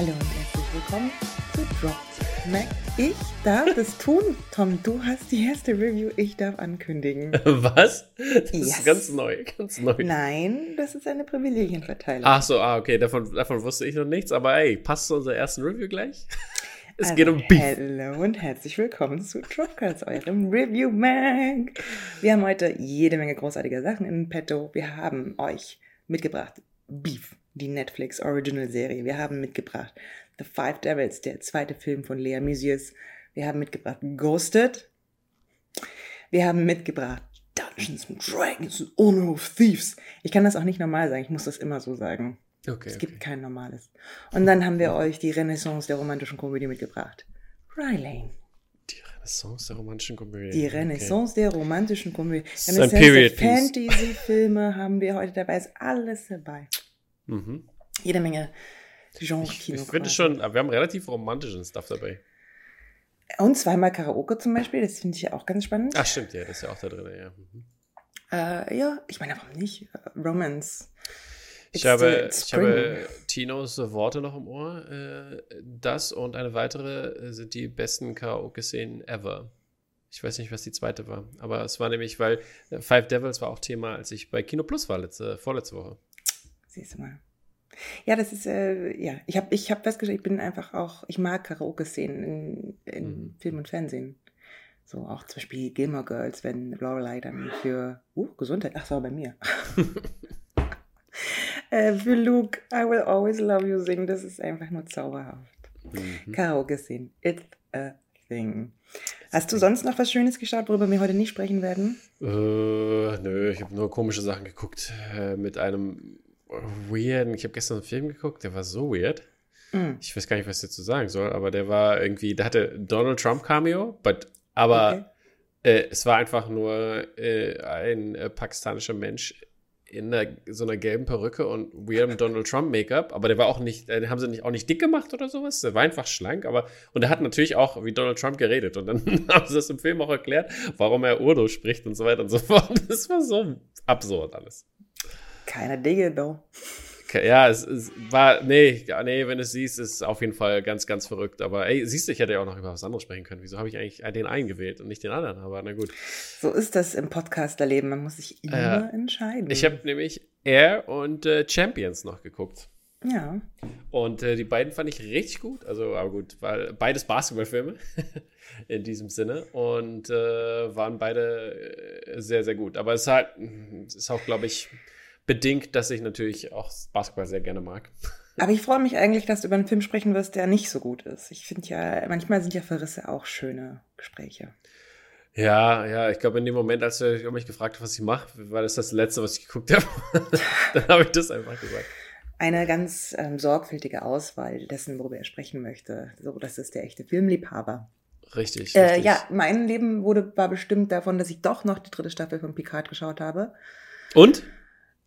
Hallo und herzlich willkommen zu Dropped Mac. Ich darf es tun, Tom. Du hast die erste Review. Ich darf ankündigen. Was? Das Yes. ist ganz neu, ganz neu. Nein, das ist eine Privilegienverteilung. Ach so, ah, okay, davon, davon wusste ich noch nichts, aber ey, passt zu unserer ersten Review gleich? Es Also, geht um Beef. Hallo und herzlich willkommen zu Dropcards, eurem Review Mag. Wir haben heute jede Menge großartiger Sachen in petto. Wir haben euch mitgebracht Beef, die Netflix Original Serie. Wir haben mitgebracht The Five Devils, der zweite Film von Lea Mysius. Wir haben mitgebracht Ghosted. Wir haben mitgebracht Dungeons and Dragons and Honor of Thieves. Ich kann das auch nicht normal sagen, ich muss das immer so sagen. Okay, Es okay. gibt kein normales. Und dann haben wir euch die Renaissance der romantischen Komödie mitgebracht. Rylane. Die Renaissance der romantischen Komödie. Die Renaissance der romantischen Komödie. ist ein Period. Fantasy-Filme haben wir heute dabei. Ist alles dabei. Mhm. Jede Menge Ich, Genre-Kino. ich finde quasi. schon, aber wir haben relativ romantischen Stuff dabei. Und zweimal Karaoke zum Beispiel. Das finde ich ja auch ganz spannend. Ach, stimmt, ja, das ist ja auch da drin, ja. Mhm. Äh, ja, ich meine, warum nicht? Äh, Romance. Ich habe, ich habe. Tinos Worte noch im Ohr. Äh, das und eine weitere äh, sind die besten Karaoke-Szenen ever. Ich weiß nicht, was die zweite war. Aber es war nämlich, weil Five Devils war auch Thema, als ich bei Kino Plus war, letzte, vorletzte Woche. Siehst du mal. Ja, das ist, äh, ja, ich habe ich hab festgestellt, ich bin einfach auch, ich mag Karaoke-Szenen in, in Mhm. Film und Fernsehen. So auch zum Beispiel Gilmore Girls, wenn Lorelei dann für, uh, Gesundheit, ach, war bei mir. äh, für Luke, I will always love you singen, das ist einfach nur zauberhaft. Mhm. Karaoke-Szenen, it's a thing. Hast du sonst noch was Schönes geschaut, worüber wir heute nicht sprechen werden? Äh, nö, ich habe nur komische Sachen geguckt. Äh, mit einem weirden, ich habe gestern einen Film geguckt, der war so weird. Mm. Ich weiß gar nicht, was ich dazu sagen soll, aber der war irgendwie, der hatte Donald Trump Cameo, but, aber äh, es war einfach nur äh, ein äh, pakistanischer Mensch in einer, so einer gelben Perücke und weirdem Donald Trump Make-up, aber der war auch nicht, äh, den haben sie nicht, auch nicht dick gemacht oder sowas, der war einfach schlank, aber und er hat natürlich auch wie Donald Trump geredet und dann haben sie das im Film auch erklärt, warum er Urdu spricht und so weiter und so fort. Das war so absurd alles. Keine Dinge, though. Okay, Ja, es, es war, nee, nee, wenn du es siehst, ist es auf jeden Fall ganz, ganz verrückt. Aber ey, siehst du, ich hätte ja auch noch über was anderes sprechen können. Wieso habe ich eigentlich den einen gewählt und nicht den anderen? Aber na gut. So ist das im Podcasterleben, man muss sich immer Ja. entscheiden. Ich habe nämlich Air und äh, Champions noch geguckt. Ja. Und äh, die beiden fand ich richtig gut. Also, aber gut, weil beides Basketballfilme in diesem Sinne. Und äh, waren beide äh, sehr, sehr gut. Aber es ist halt, es ist auch, glaube ich, bedingt, dass ich natürlich auch Basketball sehr gerne mag. Aber ich freue mich eigentlich, dass du über einen Film sprechen wirst, der nicht so gut ist. Ich finde ja, manchmal sind ja Verrisse auch schöne Gespräche. Ja, ja, ich glaube, in dem Moment, als du mich gefragt hast, was ich mache, war das das Letzte, was ich geguckt habe. Dann habe ich das einfach gesagt. Eine ganz ähm, sorgfältige Auswahl dessen, worüber er sprechen möchte. So, das ist der echte Filmliebhaber. Richtig. Äh, richtig. ja, mein Leben wurde, war bestimmt davon, dass ich doch noch die dritte Staffel von Picard geschaut habe. Und?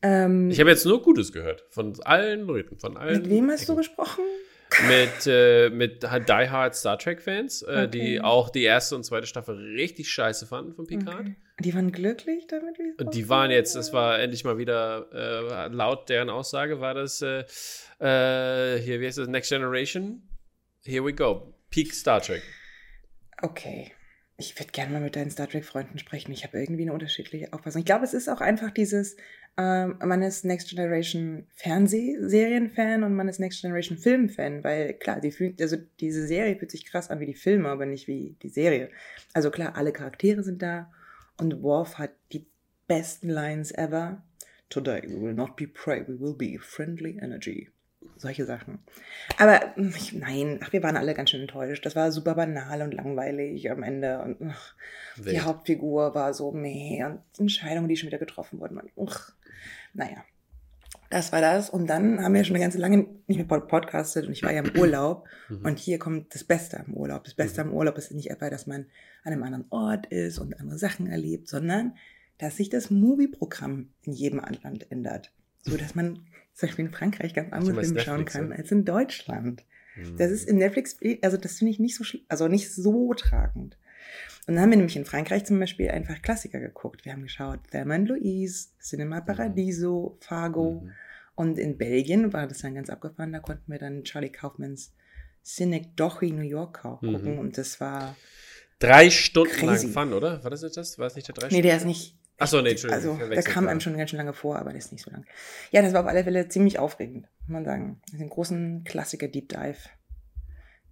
Ähm, Ich habe jetzt nur Gutes gehört. Von allen Leuten, von allen. mit wem hast du gesprochen? Mit, äh, mit halt Die Hard Star Trek-Fans, äh, Okay. die auch die erste und zweite Staffel richtig scheiße fanden von Picard. Okay. Die waren glücklich damit? wie es Und die waren jetzt, das war endlich mal wieder, äh, laut deren Aussage war das, äh, äh, hier, wie heißt das, Next Generation? Here we go. Peak Star Trek. Okay. Ich würde gerne mal mit deinen Star Trek-Freunden sprechen. Ich habe irgendwie eine unterschiedliche Auffassung. Ich glaube, es ist auch einfach dieses, ähm, man ist Next Generation Fernsehserien-Fan und man ist Next Generation Film-Fan, weil klar, die also diese Serie fühlt sich krass an wie die Filme, aber nicht wie die Serie. Also klar, alle Charaktere sind da und Worf hat die besten Lines ever. Today we will not be prey, we will be friendly energy. Solche Sachen. Aber hm, ich, nein, ach, wir waren alle ganz schön enttäuscht. Das war super banal und langweilig am Ende. Und ach, die. Hauptfigur war so meh und Entscheidungen, die schon wieder getroffen wurden. Man, ach, naja, das war das. Und dann haben wir schon eine ganze lange nicht mehr pod- podcastet und ich war ja im Urlaub. Mhm. Und hier kommt das Beste am Urlaub. Das Beste Mhm. am Urlaub ist nicht etwa, dass man an einem anderen Ort ist und andere Sachen erlebt, sondern dass sich das Movie-Programm in jedem Land ändert. So dass man zum Beispiel in Frankreich ganz andere Filme schauen Netflix, kann ja? als in Deutschland. Mhm. Das ist in Netflix, also das finde ich nicht so, also nicht so tragend. Und dann haben wir nämlich in Frankreich zum Beispiel einfach Klassiker geguckt. Wir haben geschaut Thelma Louise, Cinema Paradiso, Fargo. Mhm. Und in Belgien war das dann ganz abgefahren. Da konnten wir dann Charlie Kaufmans Cynic Dochi New York gucken. Mhm. Und das war. Drei Stunden crazy. lang Fun, oder? War das jetzt das? War es nicht der drei Stunden? Nee, der ist nicht. Achso, nee, Entschuldigung. Also, der kam einem schon ganz schön lange vor, aber der ist nicht so lang. Ja, das war auf alle Fälle ziemlich aufregend, muss man sagen. Das einen großen Klassiker-Deep Dive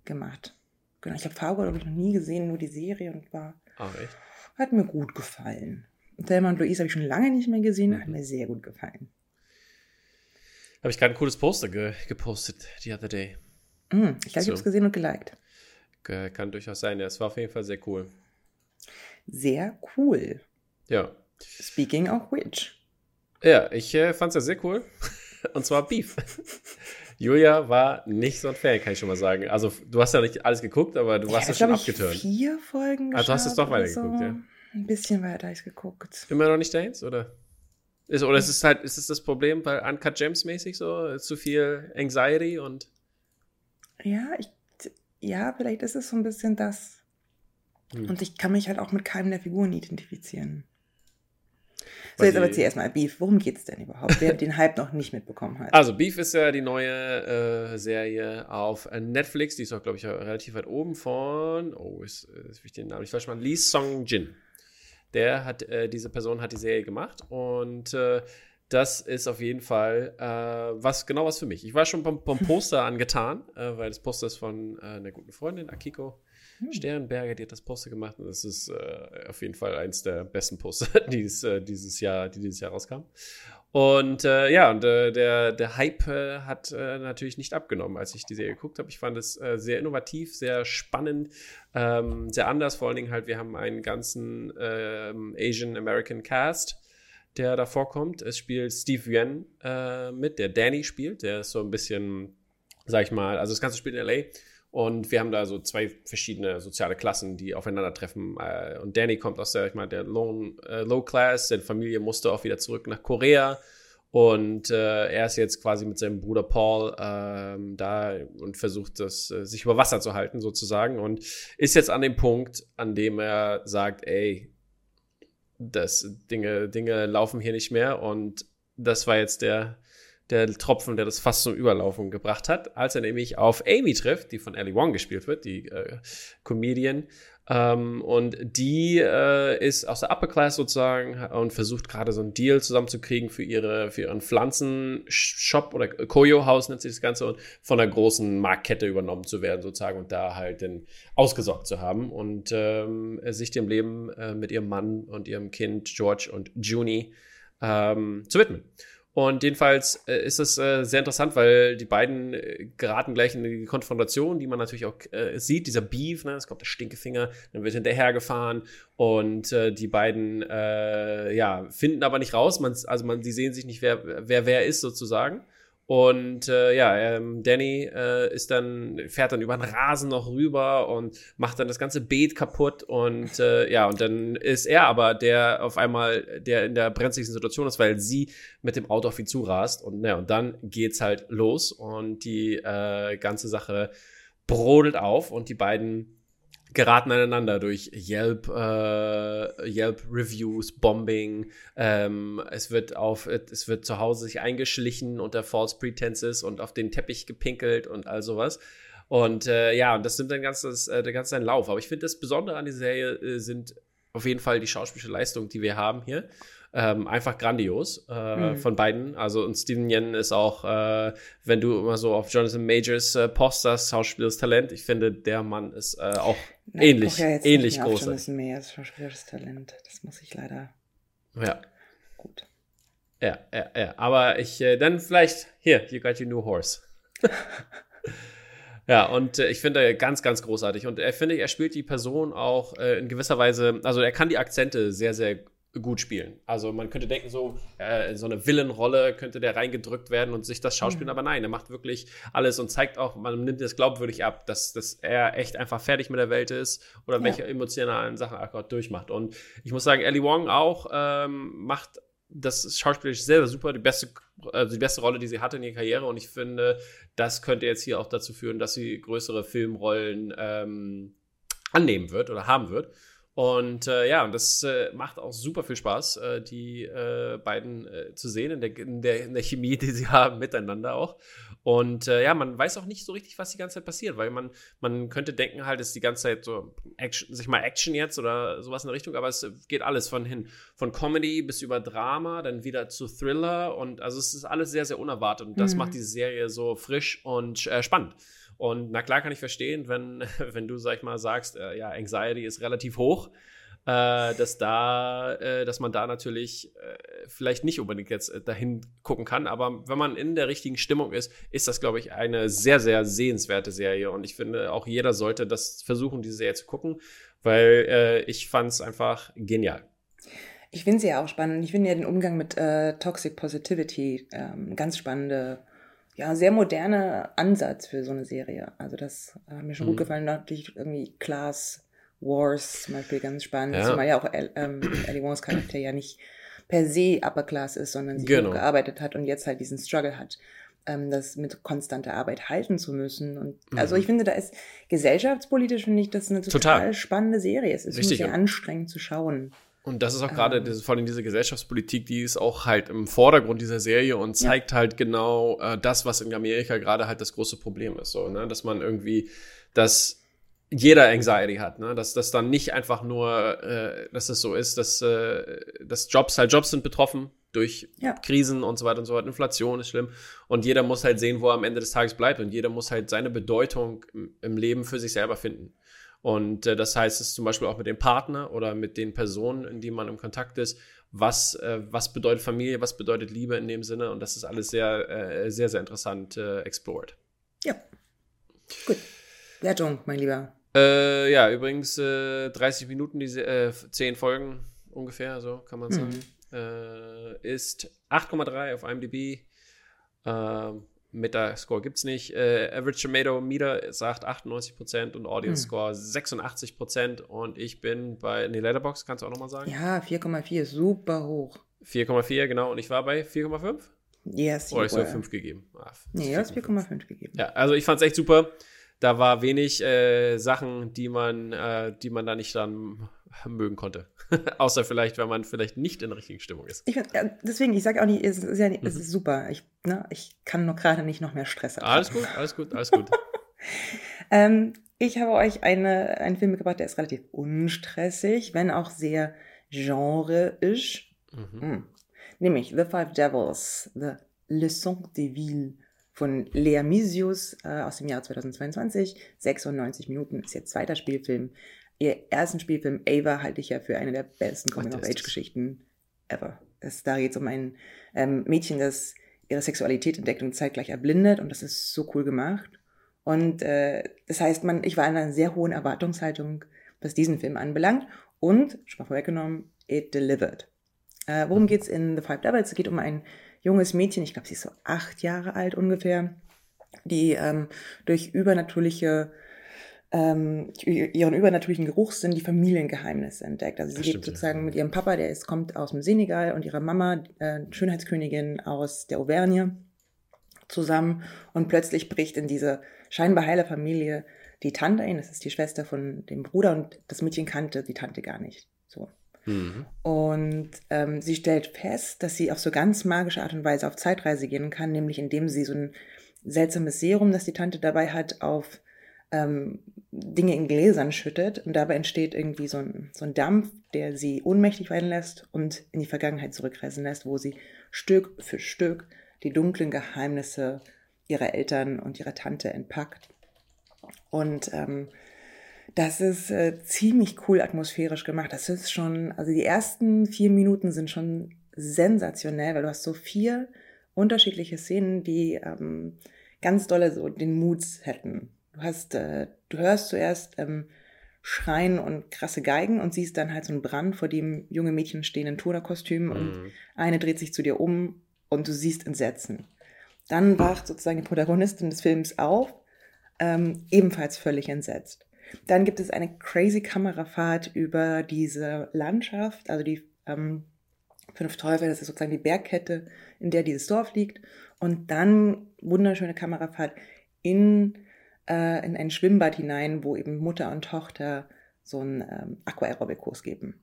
gemacht. Genau, ich habe Fargo, glaube ich, noch nie gesehen, nur die Serie und war. Ach, echt? Hat mir gut gefallen. Thelma und Louise habe ich schon lange nicht mehr gesehen, hat mir sehr gut gefallen. Habe ich gerade ein cooles Poster ge gepostet, the other day. Mm, ich glaube, so. ich habe es gesehen und geliked. Kann durchaus sein, ja. Es war auf jeden Fall sehr cool. Sehr cool. Ja. Speaking of which. Ja, ich äh, fand es ja sehr cool. und zwar Beef. Julia war nicht so ein Fan, kann ich schon mal sagen. Also, du hast ja nicht alles geguckt, aber du warst ja, schon abgeturnt. Ich vier Folgen Ah, du hast es doch weitergeguckt, so. ja. Ein bisschen weiter habe ich geguckt. Immer noch nicht deins, oder? Ist, oder ist es halt, ist es das Problem bei Uncut Gems mäßig so? Zu viel Anxiety und. Ja, ich, ja, vielleicht ist es so ein bisschen das. Hm. Und ich kann mich halt auch mit keinem der Figuren identifizieren. So, jetzt aber erzähl erstmal, Beef, worum geht's denn überhaupt, wer den Hype noch nicht mitbekommen hat? Also, Beef ist ja die neue äh, Serie auf Netflix, die ist auch, glaube ich, relativ weit oben von, oh, ist, ist ich den Namen nicht falsch machen, Lee Song Jin. Der hat, äh, diese Person hat die Serie gemacht und äh, das ist auf jeden Fall äh, was genau was für mich. Ich war schon vom, vom Poster angetan, äh, weil das Poster ist von äh, einer guten Freundin, Akiko hm. Sternberger, die hat das Poster gemacht und das ist äh, auf jeden Fall eins der besten Poster, die äh, dieses Jahr, die dieses Jahr rauskam. Und äh, ja, und der, der Hype hat natürlich nicht abgenommen, als ich die Serie geguckt habe. Ich fand es sehr innovativ, sehr spannend, ähm, sehr anders. Vor allen Dingen halt, wir haben einen ganzen ähm, Asian American Cast, der da vorkommt. Es spielt Steve Yuen äh, mit, der Danny spielt. Der ist so ein bisschen, sag ich mal, also das Ganze spielt in LA und wir haben da so zwei verschiedene soziale Klassen, die aufeinandertreffen. Äh, und Danny kommt aus der, ich meine, der Low, äh, Low Class, seine Familie musste auch wieder zurück nach Korea. Und äh, er ist jetzt quasi mit seinem Bruder Paul ähm, da und versucht das, äh, sich über Wasser zu halten, sozusagen. Und ist jetzt an dem Punkt, an dem er sagt, ey, das Dinge, Dinge laufen hier nicht mehr. Und das war jetzt der, der Tropfen, der das fast zum Überlaufen gebracht hat, als er nämlich auf Amy trifft, die von Ellie Wong gespielt wird, die äh, Comedian. Ähm, und die äh, ist aus der Upper Class sozusagen und versucht gerade so einen Deal zusammenzukriegen für, ihre, für ihren Pflanzenshop oder Koyo-Haus nennt sich das Ganze und von einer großen Marktkette übernommen zu werden sozusagen und da halt dann ausgesorgt zu haben und ähm, sich dem Leben äh, mit ihrem Mann und ihrem Kind George und Junie ähm, zu widmen. Und jedenfalls äh, ist es äh, sehr interessant, weil die beiden äh, geraten gleich in die Konfrontation, die man natürlich auch äh, sieht, dieser Beef, ne, es kommt der Stinkefinger, dann wird hinterhergefahren und äh, die beiden, äh, ja, finden aber nicht raus, man, also man, sie sehen sich nicht, wer, wer wer ist sozusagen. Und äh, ja, ähm, Danny äh, ist dann, fährt dann über den Rasen noch rüber und macht dann das ganze Beet kaputt. Und äh, ja, und dann ist er aber der auf einmal, der in der brenzligsten Situation ist, weil sie mit dem Auto auf ihn zurast. Und ja, und dann geht's halt los und die äh, ganze Sache brodelt auf und die beiden geraten aneinander durch Yelp, äh, Yelp Reviews, Bombing. Ähm, es wird auf, es wird zu Hause sich eingeschlichen unter False Pretenses und auf den Teppich gepinkelt und all sowas. Und äh, ja, und das nimmt dann ganzes, äh, der ganze Lauf. Aber ich finde, das Besondere an dieser Serie äh, sind auf jeden Fall die schauspielische Leistung, die wir haben hier ähm, einfach grandios äh, mhm. von beiden. Also und Steven Yen ist auch, äh, wenn du immer so auf Jonathan Majors äh, posters, schauspielerisches Talent, ich finde, der Mann ist äh, auch Na, ähnlich, ja ähnlich groß. Jonathan Majors schauspielerisches Talent, das muss ich leider. Ja. Gut. Ja, ja, ja. Aber ich, äh, dann vielleicht, hier, you got your new horse. Ja, und äh, ich finde ganz, ganz großartig. Und er finde, er spielt die Person auch äh, in gewisser Weise, also er kann die Akzente sehr, sehr gut spielen. Also man könnte denken, so, äh, so eine Villenrolle könnte der reingedrückt werden und sich das schauspielen, mhm. aber nein, er macht wirklich alles und zeigt auch, man nimmt es glaubwürdig ab, dass, dass er echt einfach fertig mit der Welt ist oder ja. welche emotionalen Sachen er gerade durchmacht. Und ich muss sagen, Ellie Wong auch ähm, macht das schauspielerisch sehr, sehr super, die beste, also die beste Rolle, die sie hatte in ihrer Karriere und ich finde, das könnte jetzt hier auch dazu führen, dass sie größere Filmrollen ähm, annehmen wird oder haben wird. Und äh, ja, und das äh, macht auch super viel Spaß, äh, die äh, beiden äh, zu sehen in der, in, der, in der Chemie, die sie haben miteinander auch. Und äh, ja, man weiß auch nicht so richtig, was die ganze Zeit passiert, weil man, man könnte denken halt, ist die ganze Zeit so Action, sich mal Action jetzt oder sowas in der Richtung, aber es geht alles von hin, von Comedy bis über Drama, dann wieder zu Thriller und also es ist alles sehr, sehr unerwartet und das mhm. macht diese Serie so frisch und spannend. Und na klar kann ich verstehen, wenn, wenn du, sag ich mal, sagst, äh, ja, Anxiety ist relativ hoch, äh, dass da, äh, dass man da natürlich äh, vielleicht nicht unbedingt jetzt äh, dahin gucken kann. Aber wenn man in der richtigen Stimmung ist, ist das, glaube ich, eine sehr, sehr sehenswerte Serie. Und ich finde, auch jeder sollte das versuchen, diese Serie zu gucken, weil äh, ich fand es einfach genial. Ich finde sie ja auch spannend. Ich finde ja den Umgang mit Toxic Positivity ähm, ganz spannende ja, sehr moderner Ansatz für so eine Serie. Also das hat mir schon mhm. gut gefallen. Natürlich irgendwie Class Wars zum Beispiel ganz spannend. Ja. Zumal ja auch ähm, Ellie Wars Charakter ja nicht per se Upper Class ist, sondern sie genau. gearbeitet hat und jetzt halt diesen Struggle hat, ähm, das mit konstanter Arbeit halten zu müssen. Und mhm. also ich finde, da ist gesellschaftspolitisch finde ich das eine total, total. spannende Serie. Es ist Richtig, sehr ja. anstrengend zu schauen. Und das ist auch gerade ähm, vor allem diese Gesellschaftspolitik, die ist auch halt im Vordergrund dieser Serie und zeigt ja. halt genau äh, das, was in Amerika gerade halt das große Problem ist. So, ne? Dass man irgendwie, dass jeder Anxiety hat, ne? Dass das dann nicht einfach nur, äh, dass es so ist, dass, äh, dass Jobs halt Jobs sind betroffen durch ja. Krisen und so weiter und so fort. Inflation ist schlimm. Und jeder muss halt sehen, wo er am Ende des Tages bleibt. Und jeder muss halt seine Bedeutung im, im Leben für sich selber finden. Und äh, das heißt es zum Beispiel auch mit dem Partner oder mit den Personen, in die man im Kontakt ist. Was, äh, was bedeutet Familie, was bedeutet Liebe in dem Sinne? Und das ist alles sehr, äh, sehr, sehr interessant äh, explored. Ja. Gut. Wertung, mein Lieber. Äh, ja, übrigens 30 äh, Minuten, diese äh, 10 Folgen ungefähr, so kann man mhm. sagen. Mhm. ist 8,3 auf IMDb. Ähm, Metascore gibt es nicht. Äh, Average Tomato Meter sagt 98% und Audience hm. Score 86%. Und ich bin bei, nee, Letterbox kannst du auch nochmal sagen? Ja, 4,4, super hoch. 4,4, genau. Und ich war bei 4,5? Yes, Oder ich so 5 gegeben? Ah, nee, du hast 4,5 gegeben. Ja, also ich fand es echt super. Da war wenig äh, Sachen, die man, äh, die man da nicht dann mögen konnte. Außer vielleicht, wenn man vielleicht nicht in der richtigen Stimmung ist. Ich, deswegen, ich sage auch nicht, es ist, ja nicht, mhm. es ist super. Ich, ne, ich kann nur gerade nicht noch mehr Stress haben. Alles gut, alles gut, alles gut. ähm, ich habe euch eine, einen Film mitgebracht, der ist relativ unstressig, wenn auch sehr genreisch. Mhm. Mhm. Nämlich The Five Devils, The Leçon des Villes von Lea Misius äh, aus dem Jahr 2022. 96 Minuten ist ihr zweiter Spielfilm ihr ersten Spielfilm Ava halte ich ja für eine der besten Coming-of-Age-Geschichten ever. Es, da geht es um ein ähm, Mädchen, das ihre Sexualität entdeckt und zeitgleich erblindet und das ist so cool gemacht. Und äh, das heißt, man, ich war in einer sehr hohen Erwartungshaltung, was diesen Film anbelangt und, schon mal vorweggenommen, it delivered. Äh, worum es in The Five Devils? Es geht um ein junges Mädchen, ich glaube, sie ist so acht Jahre alt ungefähr, die ähm, durch übernatürliche ähm, ihren übernatürlichen Geruchssinn die Familiengeheimnisse entdeckt. Also sie geht sozusagen mit ihrem Papa, der ist, kommt aus dem Senegal und ihrer Mama, äh, Schönheitskönigin aus der Auvergne, zusammen und plötzlich bricht in diese scheinbar heile Familie die Tante ein, das ist die Schwester von dem Bruder und das Mädchen kannte die Tante gar nicht. So. Mhm. Und ähm, sie stellt fest, dass sie auf so ganz magische Art und Weise auf Zeitreise gehen kann, nämlich indem sie so ein seltsames Serum, das die Tante dabei hat, auf ähm, Dinge in Gläsern schüttet und dabei entsteht irgendwie so ein, so ein Dampf, der sie ohnmächtig werden lässt und in die Vergangenheit zurückreisen lässt, wo sie Stück für Stück die dunklen Geheimnisse ihrer Eltern und ihrer Tante entpackt. Und ähm, das ist äh, ziemlich cool atmosphärisch gemacht. Das ist schon, also die ersten vier Minuten sind schon sensationell, weil du hast so vier unterschiedliche Szenen, die ähm, ganz dolle so den Moods hätten. Du hast, äh, du hörst zuerst ähm, Schreien und krasse Geigen und siehst dann halt so einen Brand, vor dem junge Mädchen stehen in Turnerkostümen mhm. und eine dreht sich zu dir um und du siehst Entsetzen. Dann wacht sozusagen die Protagonistin des Films auf, ähm, ebenfalls völlig entsetzt. Dann gibt es eine crazy Kamerafahrt über diese Landschaft, also die ähm, Fünf Teufel, das ist sozusagen die Bergkette, in der dieses Dorf liegt. Und dann wunderschöne Kamerafahrt in äh, in ein Schwimmbad hinein, wo eben Mutter und Tochter so einen ähm, Aquaerobic-Kurs geben.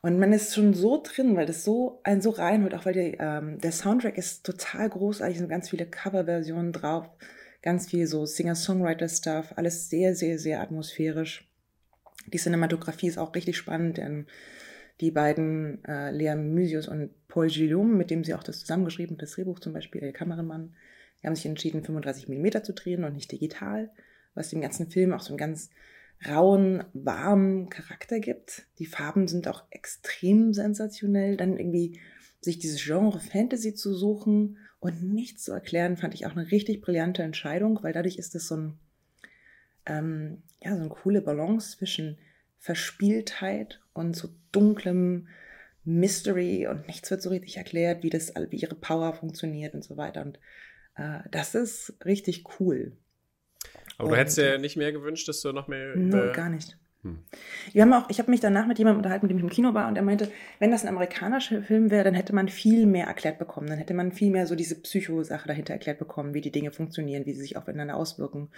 Und man ist schon so drin, weil das so einen so reinholt, auch weil die, ähm, der Soundtrack ist total großartig, sind ganz viele Coverversionen drauf, ganz viel so Singer-Songwriter-Stuff, alles sehr, sehr, sehr atmosphärisch. Die Cinematografie ist auch richtig spannend, denn die beiden, äh, Lea Mysius und Paul Guillaume, mit dem sie auch das zusammengeschrieben das Drehbuch zum Beispiel, der Kameramann, die haben sich entschieden, 35 mm zu drehen und nicht digital, was dem ganzen Film auch so einen ganz rauen, warmen Charakter gibt. Die Farben sind auch extrem sensationell. Dann irgendwie sich dieses Genre Fantasy zu suchen und nicht zu erklären, fand ich auch eine richtig brillante Entscheidung, weil dadurch ist es so ein, ähm, ja, so eine coole Balance zwischen Verspieltheit und so dunklem Mystery und nichts wird so richtig erklärt, wie das, wie ihre Power funktioniert und so weiter. Und äh, das ist richtig cool. Aber und, du hättest dir nicht mehr gewünscht, dass du noch mehr. No, gar nicht. Hm. Wir haben auch, ich habe mich danach mit jemandem unterhalten, mit dem ich im Kino war, und er meinte, wenn das ein amerikanischer Film wäre, dann hätte man viel mehr erklärt bekommen. Dann hätte man viel mehr so diese Psychosache dahinter erklärt bekommen, wie die Dinge funktionieren, wie sie sich aufeinander auswirken.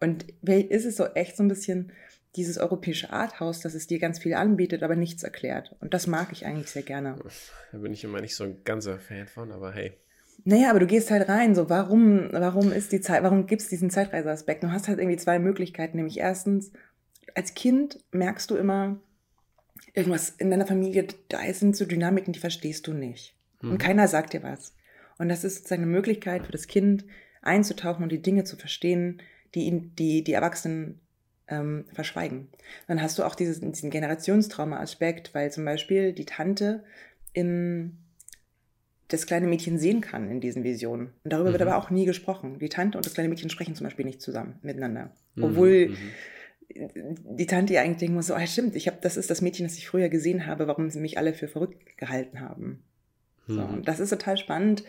Und ist es so echt so ein bisschen dieses europäische Arthouse, dass es dir ganz viel anbietet, aber nichts erklärt. Und das mag ich eigentlich sehr gerne. Da bin ich immer nicht so ein ganzer Fan von, aber hey. Naja, aber du gehst halt rein, so warum, warum ist die Zeit, warum gibt es diesen Zeitreiseaspekt? Du hast halt irgendwie zwei Möglichkeiten, nämlich erstens, als Kind merkst du immer, irgendwas in deiner Familie, da sind so Dynamiken, die verstehst du nicht. Mhm. Und keiner sagt dir was. Und das ist sozusagen eine Möglichkeit für das Kind einzutauchen und die Dinge zu verstehen, die ihn, die, die Erwachsenen ähm, verschweigen. Dann hast du auch dieses, diesen Generationstrauma-Aspekt, weil zum Beispiel die Tante in das kleine Mädchen sehen kann in diesen Visionen. Und darüber mhm. wird aber auch nie gesprochen. Die Tante und das kleine Mädchen sprechen zum Beispiel nicht zusammen miteinander. Mhm. Obwohl mhm. Die Tante ja eigentlich denken muss, so, ah, stimmt, ich hab, das ist das Mädchen, das ich früher gesehen habe, warum sie mich alle für verrückt gehalten haben. So, mhm. und das ist total spannend,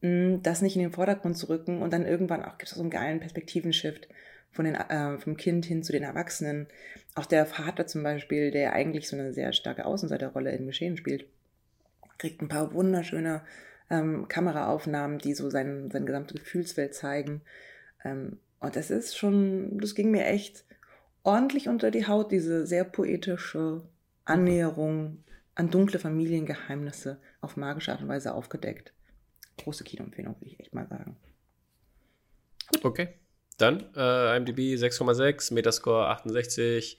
das nicht in den Vordergrund zu rücken und dann irgendwann auch gibt es so einen geilen Perspektivenshift von den, äh, vom Kind hin zu den Erwachsenen. Auch der Vater zum Beispiel, der eigentlich so eine sehr starke Außenseiterrolle im Geschehen spielt, kriegt ein paar wunderschöne ähm, Kameraaufnahmen, die so sein, seine gesamte Gefühlswelt zeigen. Ähm, und das ist schon, das ging mir echt ordentlich unter die Haut, diese sehr poetische Annäherung an dunkle Familiengeheimnisse auf magische Art und Weise aufgedeckt. Große Kinoempfehlung, würde ich echt mal sagen. Gut. Okay. Dann äh, IMDb 6,6, Metascore 68,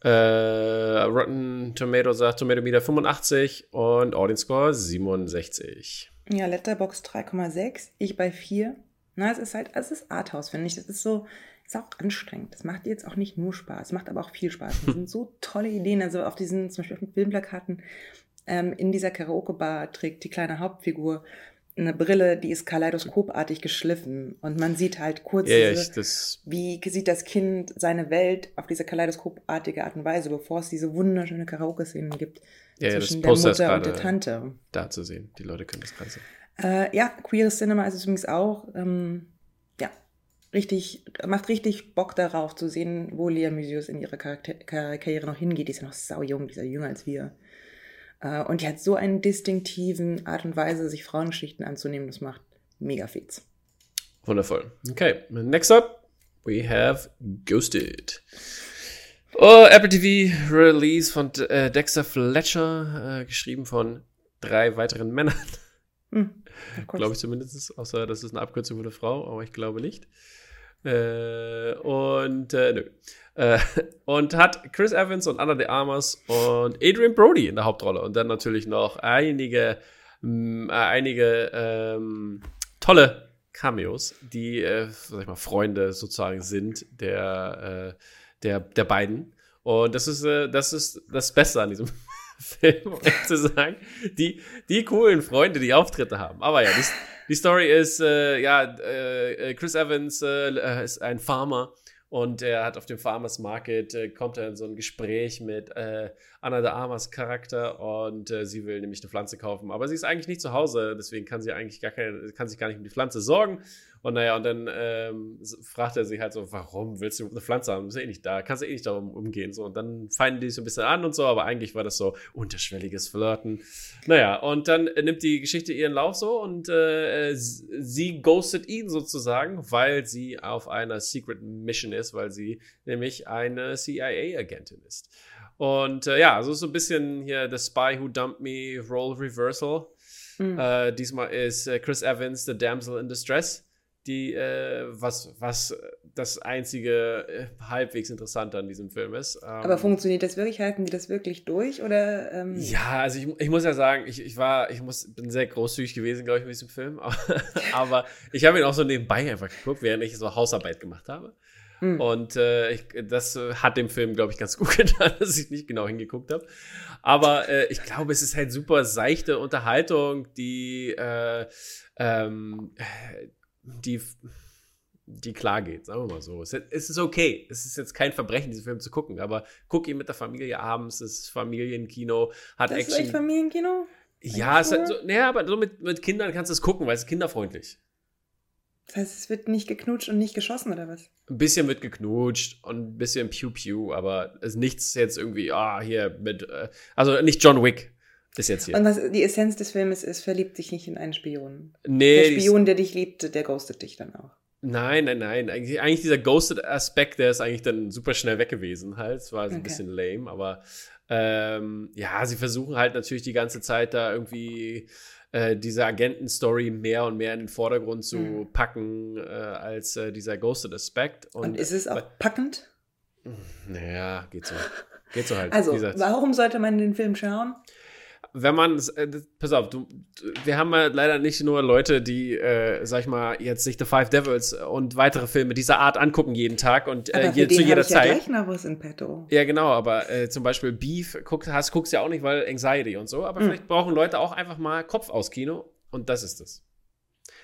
äh, Rotten Tomato sagt Tomato Meter 85 und Audience Score 67. Ja, Letterbox 3,6, ich bei 4. Na, es ist halt, es ist Arthouse, finde ich. Das ist so, ist auch anstrengend. Das macht jetzt auch nicht nur Spaß, macht aber auch viel Spaß. Das sind so tolle Ideen. Also auf diesen, zum Beispiel auf den Filmplakaten, ähm, in dieser Karaoke-Bar trägt die kleine Hauptfigur eine Brille, die ist kaleidoskopartig geschliffen und man sieht halt kurz, ja, diese, ja, wie sieht das Kind seine Welt auf diese kaleidoskopartige Art und Weise, bevor es diese wunderschöne Karaoke-Szenen gibt ja, zwischen der Mutter und der Tante. Da zu sehen, die Leute können das gerade sehen. Äh, ja, Queer Cinema ist es übrigens auch, ähm, richtig, macht richtig Bock darauf zu sehen, wo Lea Mysius in ihrer Charakter Karriere noch hingeht. Die ist ja noch sau jung, die ist ja jünger als wir. Äh, und die hat so einen distinktiven Art und Weise, sich Frauengeschichten anzunehmen. Das macht mega Fets. Wundervoll. Okay, next up, we have Ghosted. Oh, Apple TV Release von äh, Dexter Fletcher, äh, geschrieben von drei weiteren Männern. Hm, glaube ich zumindest, außer dass es eine Abkürzung für eine Frau, aber ich glaube nicht. Äh, und äh, nö. Äh, und hat Chris Evans und Anna de Armas und Adrian Brody in der Hauptrolle. Und dann natürlich noch einige, mh, mm, äh, einige ähm, tolle Cameos, die, äh, sag ich mal, Freunde sozusagen sind der, äh, der, der beiden. Und das ist, äh, das ist das Beste an diesem Film, zu sagen. Die, die coolen Freunde, die Auftritte haben. Aber ja, die, die Story ist, äh, ja, äh, Chris Evans äh, ist ein Farmer und er hat auf dem Farmers Market, äh, kommt er in so ein Gespräch mit äh, Anna de Armas Charakter und äh, sie will nämlich eine Pflanze kaufen. Aber sie ist eigentlich nicht zu Hause, deswegen kann sie eigentlich gar keine, kann sich gar nicht um die Pflanze sorgen. Und naja, und dann ähm, fragt er sie halt so, warum willst du eine Pflanze haben? Ist eh nicht da, kannst du eh nicht darum umgehen. So, und dann feinden die so ein bisschen an und so, aber eigentlich war das so unterschwelliges Flirten. Naja, und dann nimmt die Geschichte ihren Lauf so und äh, sie ghostet ihn sozusagen, weil sie auf einer Secret Mission ist, weil sie nämlich eine CIA-Agentin ist. Und äh, ja, also so ein bisschen hier The Spy Who Dumped Me, Role Reversal. Mhm. Äh, diesmal ist äh, Chris Evans, The Damsel in Distress die, äh, was, was das einzige äh, halbwegs Interessante an diesem Film ist. Ähm, Aber funktioniert das wirklich? Halten die das wirklich durch? Oder, ähm? Ja, also ich, ich muss ja sagen, ich, ich war, ich muss, bin sehr großzügig gewesen, glaube ich, mit diesem Film. Aber, aber ich habe ihn auch so nebenbei einfach geguckt, während ich so Hausarbeit gemacht habe. Mhm. Und äh, ich, das hat dem Film, glaube ich, ganz gut getan, dass ich nicht genau hingeguckt habe. Aber äh, ich glaube, es ist halt super seichte Unterhaltung, die äh, ähm, die, die klar geht, sagen wir mal so. Es, ist okay. Es ist jetzt kein Verbrechen, diesen Film zu gucken, aber guck ihn mit der Familie abends, es ist Familienkino, hat das Action. Ist echt Familienkino? Ja, hat so, naja, aber so mit, mit Kindern kannst du es gucken, weil es ist kinderfreundlich. Das heißt, es wird nicht geknutscht und nicht geschossen, oder was? Ein bisschen wird geknutscht und ein bisschen Pew-Pew, aber es ist nichts jetzt irgendwie, ah, hier mit, äh, also nicht John Wick. Bis jetzt hier. Und was die Essenz des Filmes ist, verliebt dich nicht in einen Spion. Nee. Der Spion, der dich liebt, der ghostet dich dann auch. Nein, nein, nein. Eigentlich, eigentlich dieser Ghosted-Aspekt, der ist eigentlich dann super schnell weg gewesen halt. Es war so ein okay. bisschen lame, aber ähm, ja, sie versuchen halt natürlich die ganze Zeit da irgendwie äh, diese Agenten-Story mehr und mehr in den Vordergrund zu mhm. packen, äh, als äh, dieser Ghosted-Aspekt. Und, und, ist es auch packend? Naja, geht so. Geht so halt. Also, warum sollte man den Film schauen? Wenn man, äh, pass auf, du, wir haben ja leider nicht nur Leute, die, äh, sag ich mal, jetzt sich The Five Devils und weitere Filme dieser Art angucken jeden Tag und äh, je, zu jeder Zeit. Ja, gleich noch was in petto. ja, genau, aber äh, zum Beispiel Beef guck, hast, guckst ja auch nicht, weil Anxiety und so, aber mhm. vielleicht brauchen Leute auch einfach mal Kopf aus Kino und das ist es.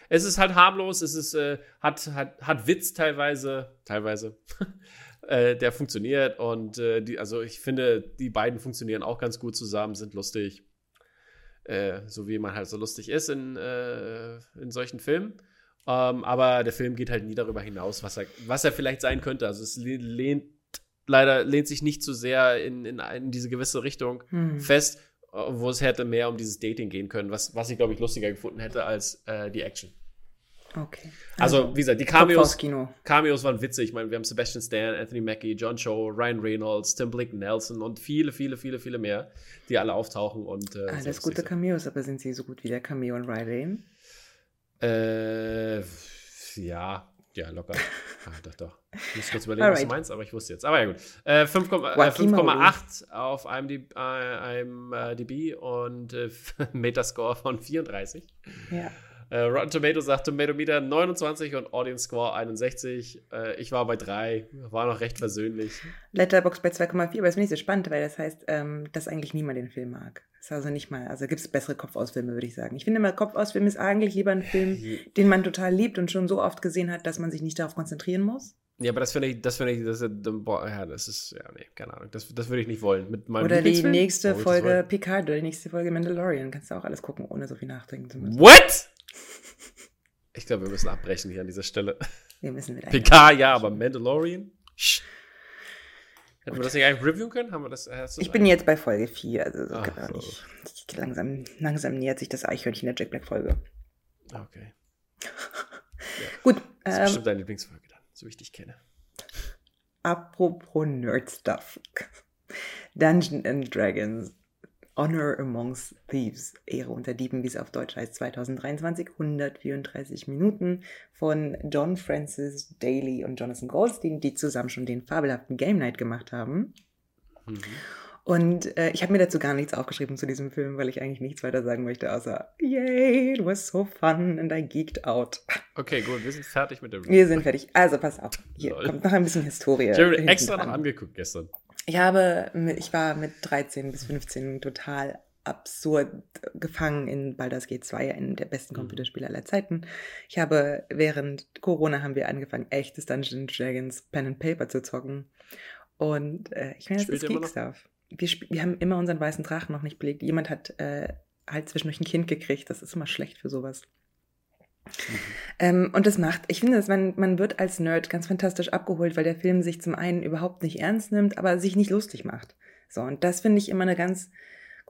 Es ist halt harmlos, es ist, äh, hat, hat, hat Witz teilweise, teilweise. Äh, der funktioniert und äh, die, also ich finde, die beiden funktionieren auch ganz gut zusammen, sind lustig. Äh, so wie man halt so lustig ist in, äh, in solchen Filmen. Ähm, aber der Film geht halt nie darüber hinaus, was er, was er vielleicht sein könnte. Also es lehnt leider lehnt sich nicht zu so sehr in, in, in, diese gewisse Richtung hm. fest, äh, wo es hätte mehr um dieses Dating gehen können, was, was ich, glaube ich, lustiger gefunden hätte als äh, die Action. Okay. Also, also, wie gesagt, die Cameos, Cameos waren witzig. Ich meine, wir haben Sebastian Stan, Anthony Mackie, John Cho, Ryan Reynolds, Tim Blake Nelson und viele, viele, viele, viele mehr, die alle auftauchen. Und, äh, Alles gute sind. Cameos, aber sind sie so gut wie der Cameo in Ryan Äh, ja, ja, locker. ah, doch, doch. Ich muss kurz überlegen, Alright. was du meinst, aber ich wusste jetzt. Aber ja, gut. Äh, 5,8 äh, auf IMDb, äh, und äh, Metascore von 34. Ja. Äh, Rotten Tomatoes sagt Tomatometer 29 und Audience Score 61. Äh, ich war bei 3, war noch recht versöhnlich. Letterbox bei 2,4, aber das finde ich so spannend, weil das heißt, ähm, dass eigentlich niemand den Film mag. Das ist also nicht mal, also gibt es bessere Kopfausfilme, würde ich sagen. Ich finde mal, Kopfausfilm ist eigentlich lieber ein Film, den man total liebt und schon so oft gesehen hat, dass man sich nicht darauf konzentrieren muss. Ja, aber das finde ich, das finde ich, das, boah, ja, das ist, ja, nee, keine Ahnung. Das, das würde ich nicht wollen. Mit meinem oder die nächste Folge Picard oder die nächste Folge Mandalorian. Kannst du auch alles gucken, ohne so viel nachdenken zu müssen. What? Ich glaube, wir müssen abbrechen hier an dieser Stelle. Wir müssen wieder. PK, ja, aber Mandalorian? Hätten Gut. wir das nicht eigentlich reviewen können? Haben wir das, ich bin jetzt bei Folge 4. Also Ach, so. nicht. Langsam, langsam nähert sich das Eichhörnchen der Jack Black-Folge. Okay. ja. Gut. Das ist ähm, bestimmt deine Lieblingsfolge dann, so wie ich dich kenne. Apropos Nerd-Stuff. Dungeons and Dragons Honor Amongst Thieves, Ehre unter Dieben, wie es auf Deutsch heißt, 2023, 134 Minuten von John Francis Daly und Jonathan Goldstein, die zusammen schon den fabelhaften Game Night gemacht haben. Mhm. Und äh, ich habe mir dazu gar nichts aufgeschrieben zu diesem Film, weil ich eigentlich nichts weiter sagen möchte, außer Yay, it was so fun and I geeked out. Okay, gut, wir sind fertig mit dem Review. Wir sind fertig. Also pass auf, hier Lol. kommt noch ein bisschen Historie. Ich habe extra noch angeguckt gestern. Ich habe, ich war mit 13 bis 15 total absurd gefangen in Baldur's Gate 2, einem der besten mhm. Computerspiele aller Zeiten. Ich habe während Corona haben wir angefangen, echtes Dungeons Dragons Pen and Paper zu zocken. Und äh, ich meine, das ist Geek-Stuff. wir, wir haben immer unseren weißen Drachen noch nicht belegt. Jemand hat äh, halt zwischendurch ein Kind gekriegt. Das ist immer schlecht für sowas. Mhm. Ähm, und das macht, ich finde, dass man, man wird als Nerd ganz fantastisch abgeholt, weil der Film sich zum einen überhaupt nicht ernst nimmt, aber sich nicht lustig macht. So, und das finde ich immer eine ganz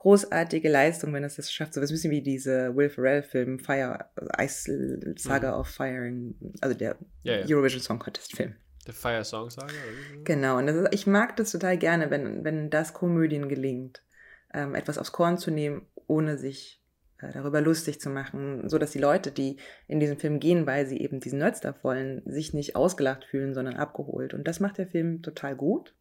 großartige Leistung, wenn es das schafft. So was ein bisschen wie diese Will Ferrell-Film Fire, Ice Saga mhm. of Fire, also der ja, ja. Eurovision Song Contest-Film. Der Fire Song Saga? Genau, und ist, ich mag das total gerne, wenn, wenn das Komödien gelingt, ähm, etwas aufs Korn zu nehmen, ohne sich äh, darüber lustig zu machen, so dass die Leute, die in diesen Film gehen, weil sie eben diesen Nerdstuff wollen, sich nicht ausgelacht fühlen, sondern abgeholt. Und das macht der Film total gut.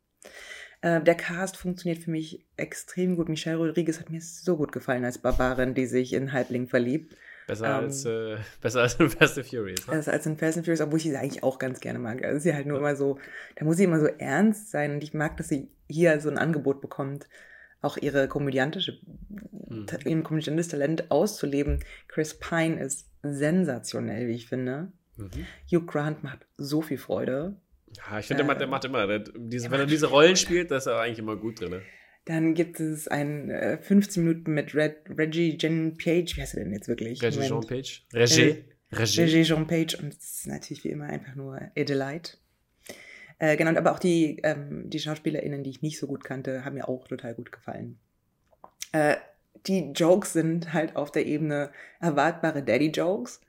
Äh, der Cast funktioniert für mich extrem gut. Michelle Rodriguez hat mir so gut gefallen als Barbarin, die sich in Halbling verliebt. Besser, ähm, als, äh, besser als in Fast and Furious. Ne? Besser als in Fast and Furious, obwohl ich sie eigentlich auch ganz gerne mag. Also sie halt nur immer so, da muss sie immer so ernst sein und ich mag, dass sie hier so ein Angebot bekommt, auch ihre komödiantische, mhm. ihr komödiantisches Talent auszuleben. Chris Pine ist sensationell, wie ich finde. Mhm. Hugh Grant macht so viel Freude. Ja, ich finde, äh, der macht immer, der, diese, wenn er diese Rollen spielt, da ist er eigentlich immer gut drin. Ne? Dann gibt es ein äh, 15 Minuten mit Red, Reggie Jean Page. Wie heißt er denn jetzt wirklich? Reggie Jean Page? Reggie? Äh, Reggie Jean Page. Und es ist natürlich wie immer einfach nur a delight. Äh, genau, aber auch die, ähm, die SchauspielerInnen, die ich nicht so gut kannte, haben mir auch total gut gefallen. Äh, die Jokes sind halt auf der Ebene erwartbare Daddy-Jokes.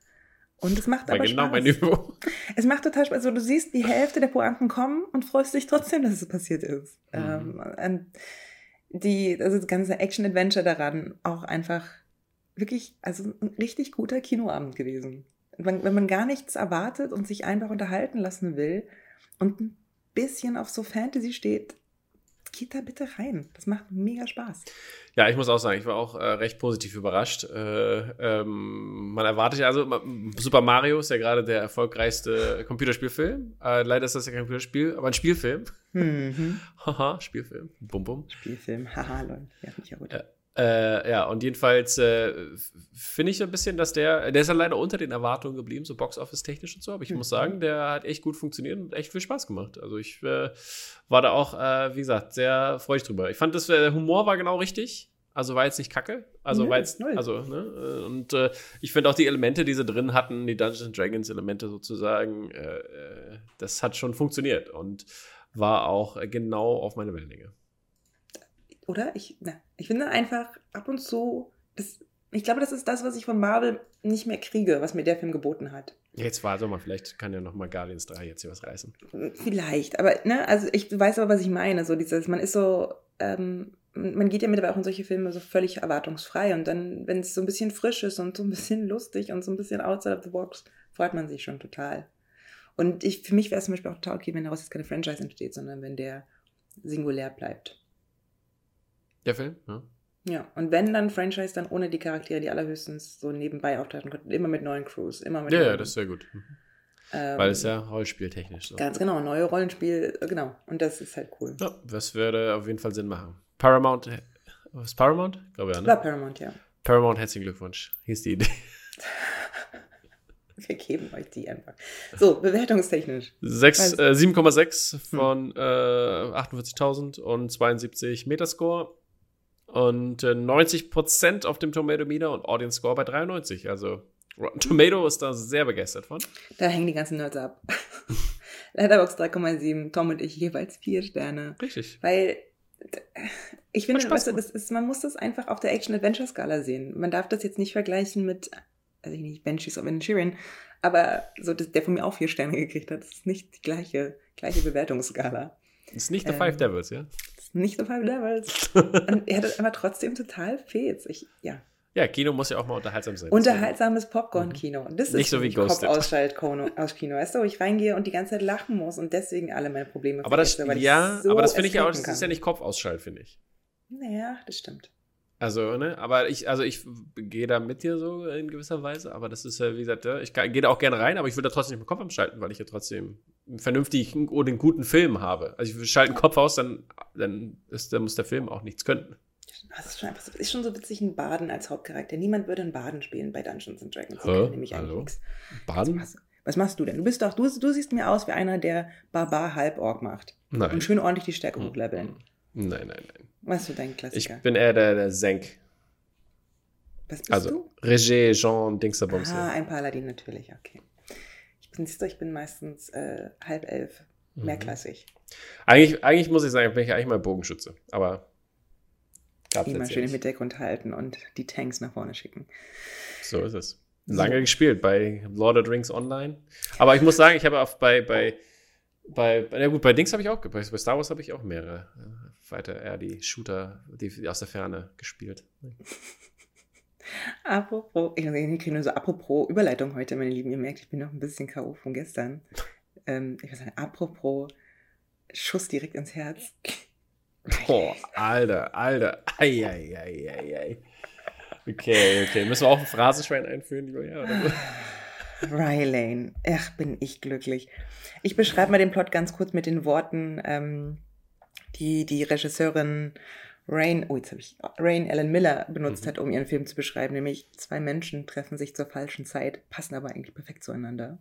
Und es macht War aber genau Spaß. mein Niveau. Es macht total Spaß. Also du siehst die Hälfte der Pointen kommen und freust dich trotzdem, dass es passiert ist. Mhm. Ähm, die, also das ganze Action-Adventure daran auch einfach wirklich, also ein richtig guter Kinoabend gewesen. Wenn, wenn man gar nichts erwartet und sich einfach unterhalten lassen will und ein bisschen auf so Fantasy steht, geht da bitte rein. Das macht mega Spaß. Ja, ich muss auch sagen, ich war auch äh, recht positiv überrascht. Äh, ähm, man erwartet ja, also Super Mario ist ja gerade der erfolgreichste Computerspielfilm. Äh, leider ist das ja kein Computerspiel, aber ein Spielfilm. Mhm. Haha, Spielfilm. Bum bum. Spielfilm, haha, Leute. Ja, mich auch gut. Ja. Äh, ja, und jedenfalls äh, finde ich so ein bisschen, dass der, der ist ja leider unter den Erwartungen geblieben, so Box-Office-technisch und so, aber ich mhm. muss sagen, der hat echt gut funktioniert und echt viel Spaß gemacht. Also ich äh, war da auch, äh, wie gesagt, sehr freudig drüber. Ich fand, das, der Humor war genau richtig. Also war jetzt nicht kacke. Also war jetzt, also, ne? Äh, und äh, ich finde auch die Elemente, die sie drin hatten, die Dungeons Dragons Elemente sozusagen, das hat schon funktioniert und war auch genau auf meine Wellenlänge oder? Ich, na, ich finde einfach ab und zu, das, ich glaube, das ist das, was ich von Marvel nicht mehr kriege, was mir der Film geboten hat. Jetzt warte mal, vielleicht kann ja noch mal Guardians 3 jetzt hier was reißen. Vielleicht, aber, ne, also ich weiß aber, was ich meine. So dieses, man ist so, ähm, man geht ja mittlerweile auch in solche Filme so völlig erwartungsfrei und dann, wenn es so ein bisschen frisch ist und so ein bisschen lustig und so ein bisschen outside of the box, freut man sich schon total. Und ich, für mich wäre es zum Beispiel auch total okay, wenn daraus jetzt keine Franchise entsteht, sondern wenn der singulär bleibt. Der Film? Ja. Ja, und wenn dann Franchise, dann ohne die Charaktere, die allerhöchstens so nebenbei auftauchen könnten. Immer mit neuen Crews, immer mit Ja, ja, das ist sehr gut. Mhm. Ähm, Weil es ja Rollenspieltechnisch so. Ganz genau, neue Rollenspiel, äh, genau. Und das ist halt cool. Ja, das würde auf jeden Fall Sinn machen. Paramount, was Paramount? Glaube ja, ne? War Paramount, ja. Paramount, herzlichen Glückwunsch. Hier ist die Idee. Wir geben euch die einfach. So, bewertungstechnisch. äh, 7,6 von hm. äh, 48.000 und 72 Metascore. Und äh, 90% auf dem Tomato Meter und Audience Score bei 93. Also Rotten Tomato ist da sehr begeistert von. Da hängen die ganzen Nerds ab. Letterbox 3,7, Tom und ich jeweils 4 Sterne. Richtig. Weil ich finde, weißt du, das ist, man muss das einfach auf der Action-Adventure-Skala sehen. Man darf das jetzt nicht vergleichen mit, weiß ich nicht, Banshees of Inisherin, aber so, der von mir auch vier Sterne gekriegt hat, das ist nicht die gleiche, gleiche Bewertungsskala. Das ist nicht The ähm, Five Devils, ja? Nicht so Five Devils. Und er hat aber trotzdem total Fehls. Ich, ja. Ja, Kino muss ja auch mal unterhaltsam sein. Unterhaltsames Popcorn-Kino. Das ist nicht so wie Ghosted. Kopfausschalt-Kino, weißt du, wo ich reingehe und die ganze Zeit lachen muss und deswegen alle meine Probleme Aber das, ja, so aber das finde ich ja auch, das ist ja nicht Kopfausschalt, finde ich. Naja, das stimmt. Also, ne, aber ich, also ich gehe da mit dir so in gewisser Weise, aber das ist ja, wie gesagt, ich gehe da auch gerne rein, aber ich will da trotzdem nicht meinen Kopf abschalten, weil ich ja trotzdem einen vernünftigen oder einen guten Film habe. Also ich schalte den Kopf aus, dann, dann, ist, dann muss der Film auch nichts können. Das ist schon, einfach so, ist schon so witzig, ein Baden als Hauptcharakter. Niemand würde einen Baden spielen bei Dungeons and Dragons. Hä? Nämlich Hallo? Nichts. Baden? Was, was, machst du denn? Du bist doch, du, du siehst mir aus wie einer, der Barbar Halborg macht. Nein. Und schön ordentlich die Stärke hochleveln. Nein, nein, nein. Was du dein Klassiker? Ich bin eher der, der Senk. Was bist Also, du? Regie, Jean, Dingsabums. Ah, ein Paladin natürlich, okay. Ich bin, ich bin meistens äh, halb elf, Mhm. mehrklassig. Eigentlich, eigentlich muss ich sagen, bin ich eigentlich mal Bogenschütze. Aber Immer schön im. Hintergrund halten und die Tanks nach vorne schicken. So ist es. Lange gespielt bei Lord of the Rings Online. Aber ich muss sagen, ich habe auf bei, bei, bei, na gut, bei Dings habe ich auch, bei Star Wars habe ich auch mehrere weiter eher die Shooter, die, aus der Ferne gespielt. Apropos, ich ich kriege nur so apropos Überleitung heute, meine Lieben. Ihr merkt, ich bin noch ein bisschen K.O. von gestern. Ähm, ich würde sagen, apropos Schuss direkt ins Herz. Boah, Alter, Alter. Ei, ei, ei, ei, ei. Okay, okay. Müssen wir auch ein Phrasenschwein einführen? Oder? so? Rylane. Ach, bin ich glücklich. Ich beschreibe mal den Plot ganz kurz mit den Worten, ähm, die die Regisseurin Rain, oh, jetzt habe ich Rain Ellen Miller benutzt Mhm. hat, um ihren Film zu beschreiben, nämlich zwei Menschen treffen sich zur falschen Zeit, passen aber eigentlich perfekt zueinander.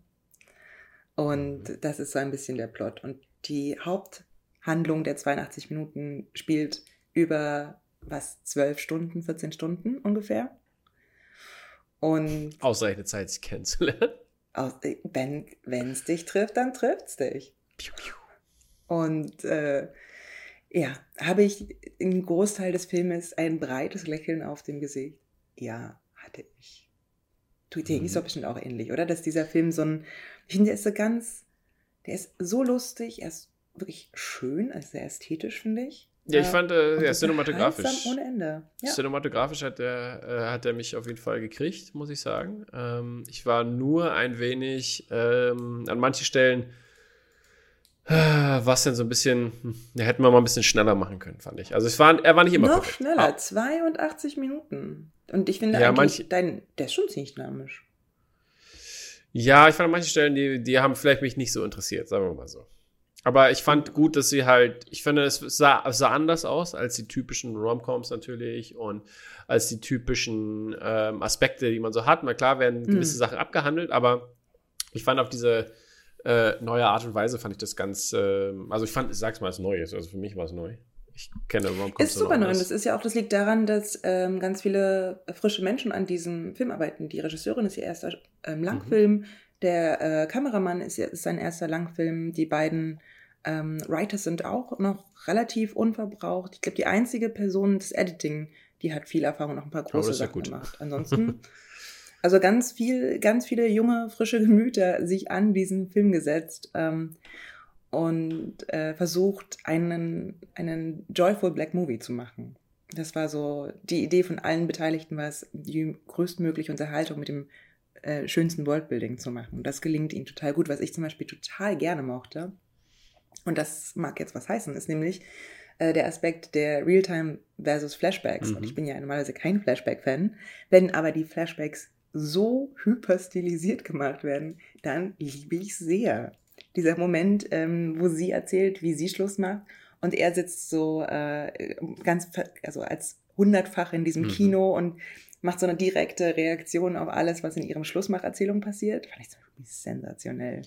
Und Mhm. das ist so ein bisschen der Plot. Und die Haupthandlung der 82 Minuten spielt über was, 12 Stunden, 14 Stunden ungefähr. Und Ausreichende Zeit, sich kennenzulernen. aus, wenn es dich trifft, dann trifft's dich. Piu, piu. Und äh, ja, habe ich im Großteil des Filmes ein breites Lächeln auf dem Gesicht? Ja, hatte ich. Du dir Mhm. ist doch bestimmt auch ähnlich, oder? Dass dieser Film so ein, ich finde, der ist so ganz, der ist so lustig, er ist wirklich schön, also sehr ästhetisch, finde ich. Ja, ich fand, äh, ja, cinematografisch. Ohne Ende. Ja. Cinematografisch hat er, äh, hat mich auf jeden Fall gekriegt, muss ich sagen. Ähm, ich war nur ein wenig ähm, an manchen Stellen, äh, was denn so ein bisschen, hm, ja, hätten wir mal ein bisschen schneller machen können, fand ich. Also es war, er war nicht immer Noch perfekt. schneller, Ah, 82 Minuten. Und ich finde Ja, eigentlich, manche- dein, der ist schon ziemlich dynamisch. Ja, ich fand an manchen Stellen, die, die haben vielleicht mich nicht so interessiert, sagen wir mal so. Aber ich fand gut, dass sie halt, ich finde, es sah, es sah anders aus als die typischen Romcoms natürlich und als die typischen ähm, Aspekte, die man so hat. Na klar werden gewisse Mhm. Sachen abgehandelt, aber ich fand auf diese äh, neue Art und Weise fand ich das ganz, ähm, also ich fand, ich sag's mal, es neu ist, also für mich war es neu. Ich kenne Romcoms Ist super neu. Und das ist ja auch, das liegt daran, dass ähm, ganz viele frische Menschen an diesem Film arbeiten. Die Regisseurin ist ihr erster Mhm. ähm, Langfilm. Der äh, Kameramann ist, ist sein erster Langfilm. Die beiden ähm, Writers sind auch noch relativ unverbraucht. Ich glaube, die einzige Person des Editing, die hat viel Erfahrung und noch ein paar große ja Sachen gut. gemacht. Ansonsten, also ganz viel, ganz viele junge, frische Gemüter sich an diesen Film gesetzt. Ähm, und äh, versucht, einen, einen Joyful Black Movie zu machen. Das war so, die Idee von allen Beteiligten war es, die größtmögliche Unterhaltung mit dem äh, schönsten Worldbuilding zu machen. Und das gelingt ihnen total gut, was ich zum Beispiel total gerne mochte. Und das mag jetzt was heißen, ist nämlich äh, der Aspekt der Realtime versus Flashbacks. Mhm. Und ich bin ja normalerweise kein Flashback-Fan. Wenn aber die Flashbacks so hyperstilisiert gemacht werden, dann liebe ich sehr. Dieser Moment, ähm, wo sie erzählt, wie sie Schluss macht und er sitzt so äh, ganz, also als hundertfach in diesem Mhm. Kino und macht so eine direkte Reaktion auf alles, was in ihrem Schlussmacherzählung passiert. Fand ich so sensationell.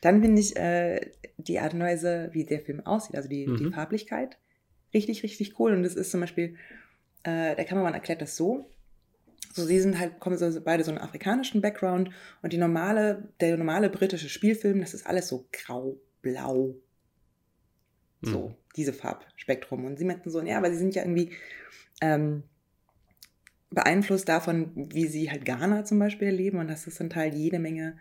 Dann finde ich äh, die Art und Weise, wie der Film aussieht, also die, die Mhm. Farblichkeit, richtig, richtig cool. Und das ist zum Beispiel, äh, der Kameramann erklärt das so. So, sie sind halt, kommen so beide so einen afrikanischen Background und die normale, der normale britische Spielfilm, das ist alles so grau, blau, so, Mhm. diese Farbspektrum. Und sie meinten so, ja, aber sie sind ja irgendwie ähm, beeinflusst davon, wie sie halt Ghana zum Beispiel erleben. Und das ist dann halt jede Menge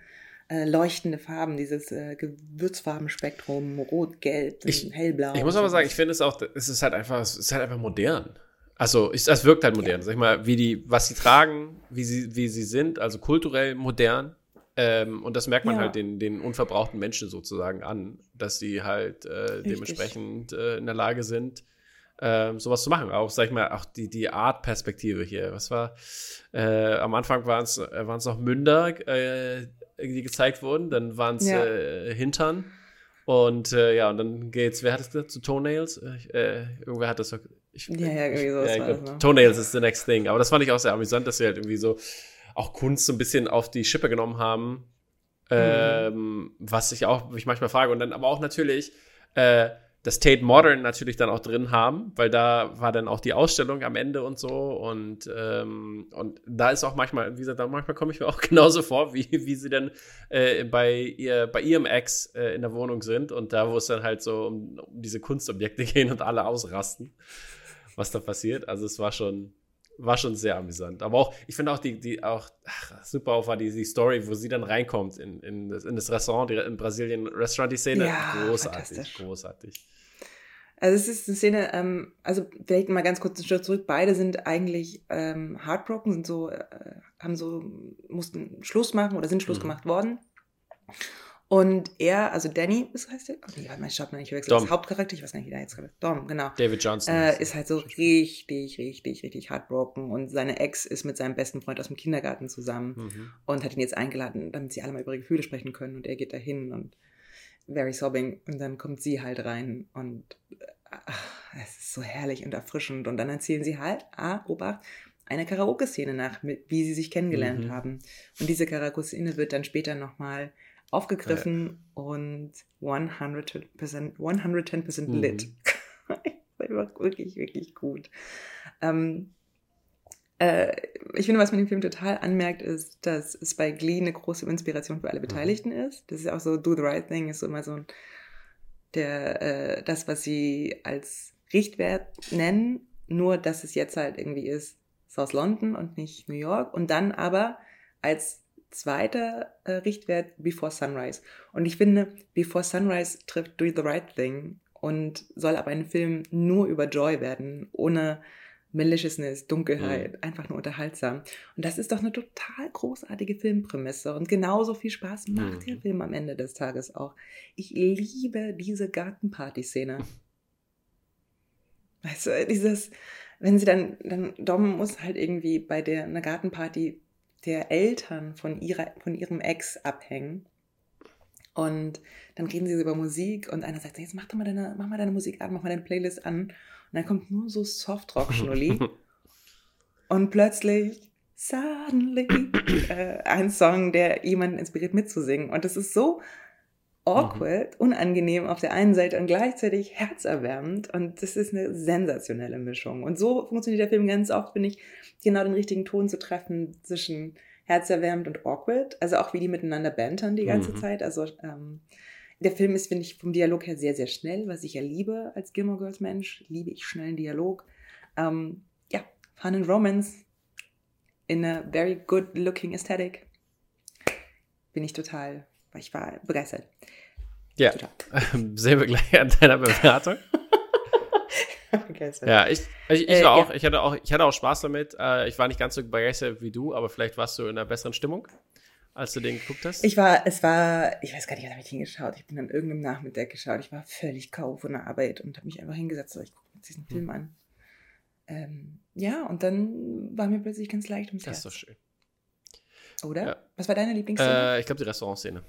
äh, leuchtende Farben, dieses äh, Gewürzfarbenspektrum, rot, gelb, Ich- hellblau. Ich muss aber sagen, ich finde es auch, es ist halt einfach, es ist halt einfach modern. Also, es, es wirkt halt modern. Sag ich mal, wie die, was sie tragen, wie sie, wie sie sind, also kulturell modern. Ähm, und das merkt man Ja. halt den, den unverbrauchten Menschen sozusagen an, dass sie halt äh, dementsprechend äh, in der Lage sind, ähm, sowas zu machen. Auch, sag ich mal, auch die, die Art-Perspektive hier. Was war, äh, am Anfang waren es äh, noch Münder, äh, die gezeigt wurden, dann waren es Ja. äh, Hintern. Und äh, ja, und dann geht's, wer hat es gesagt, zu Toenails? Äh, äh, irgendwer hat das doch. Ich, Ja, ja, irgendwie ja, ich glaub, das, ne? Toenails is the next thing. Aber das fand ich auch sehr amüsant, dass sie halt irgendwie so auch Kunst so ein bisschen auf die Schippe genommen haben. Mhm. Ähm, was ich auch, mich manchmal frage. Und dann aber auch natürlich, äh, das Tate Modern natürlich dann auch drin haben, weil da war dann auch die Ausstellung am Ende und so und, ähm, und da ist auch manchmal, wie gesagt, da manchmal komme ich mir auch genauso vor, wie, wie sie dann äh, bei, ihr, bei ihrem Ex äh, in der Wohnung sind und da, wo es dann halt so um, um diese Kunstobjekte gehen und alle ausrasten, was da passiert. Also es war schon, war schon sehr amüsant. Aber auch, ich finde auch die, die auch ach, super auch war die, die Story, wo sie dann reinkommt in, in, das, in das Restaurant, die, in Brasilien Restaurant, die Szene. Ja, großartig, großartig. Also es ist eine Szene, ähm, also vielleicht mal ganz kurz einen Schritt zurück. Beide sind eigentlich ähm, heartbroken, sind so, äh, haben so, mussten Schluss machen oder sind Schluss mhm. gemacht worden. Und er, also Danny, was heißt der? Oh, nee, mein Schatten nicht verwechselt. Das Hauptcharakter, ich weiß nicht, wie der jetzt gerade. Dom, genau. David Johnson. Äh, ist halt so richtig, richtig, richtig heartbroken. Und seine Ex ist mit seinem besten Freund aus dem Kindergarten zusammen mhm. und hat ihn jetzt eingeladen, damit sie alle mal über ihre Gefühle sprechen können. Und er geht dahin und very sobbing. Und dann kommt sie halt rein und ach, es ist so herrlich und erfrischend. Und dann erzählen sie halt, ah, Obacht, eine Karaoke-Szene nach, wie sie sich kennengelernt mhm. haben. Und diese Karaoke-Szene wird dann später nochmal aufgegriffen ja. und 100%, 110% mhm. lit. das war wirklich, wirklich gut. Ähm, äh, ich finde, was man dem Film total anmerkt, ist, dass es bei Glee eine große Inspiration für alle mhm. Beteiligten mhm. ist. Das ist auch so, Do the Right Thing ist so immer so der, äh, das, was sie als Richtwert nennen, nur dass es jetzt halt irgendwie ist South London und nicht New York und dann aber als zweiter äh, Richtwert Before Sunrise. Und ich finde, Before Sunrise trifft Do the Right Thing und soll aber ein Film nur über Joy werden, ohne Maliciousness, Dunkelheit, mhm. einfach nur unterhaltsam. Und das ist doch eine total großartige Filmprämisse und genauso viel Spaß macht mhm. der Film am Ende des Tages auch. Ich liebe diese Gartenparty-Szene. Weißt du, dieses, wenn sie dann, dann, Dom muss halt irgendwie bei der, einer Gartenparty der Eltern von, ihrer, von ihrem Ex abhängen. Und dann reden sie über Musik und einer sagt, jetzt mach doch mal deine, mach mal deine Musik an, mach mal deine Playlist an. Und dann kommt nur so Softrock-Schnulli. und plötzlich, suddenly, äh, ein Song, der jemanden inspiriert mitzusingen. Und das ist so awkward, mhm. unangenehm auf der einen Seite und gleichzeitig herzerwärmend. Und das ist eine sensationelle Mischung. Und so funktioniert der Film ganz oft, finde ich, genau den richtigen Ton zu treffen zwischen herzerwärmend und awkward. Also auch wie die miteinander bantern die ganze mhm. Zeit. Also ähm, der Film ist, finde ich, vom Dialog her sehr, sehr schnell, was ich ja liebe als Gilmore Girls Mensch. Liebe ich schnellen Dialog. Ähm, ja, Fun and Romance in a very good looking aesthetic. Bin ich total ich war begeistert. Ja, sehen wir gleich an deiner Bewertung. ja, ich, ich, ich äh, war auch, ja. ich hatte auch, ich hatte auch Spaß damit. Äh, ich war nicht ganz so begeistert wie du, aber vielleicht warst du in einer besseren Stimmung, als du den geguckt hast. Ich war, es war, ich weiß gar nicht, was habe ich hingeschaut. Ich bin an irgendeinem Nachmittag geschaut. Ich war völlig K.O. von der Arbeit und habe mich einfach hingesetzt. So, ich gucke mir diesen Film hm. an. Ähm, ja, und dann war mir plötzlich ganz leicht ums Das ist doch schön. Oder? Ja. Was war deine Lieblingsszene? Äh, ich glaube, die Restaurantszene.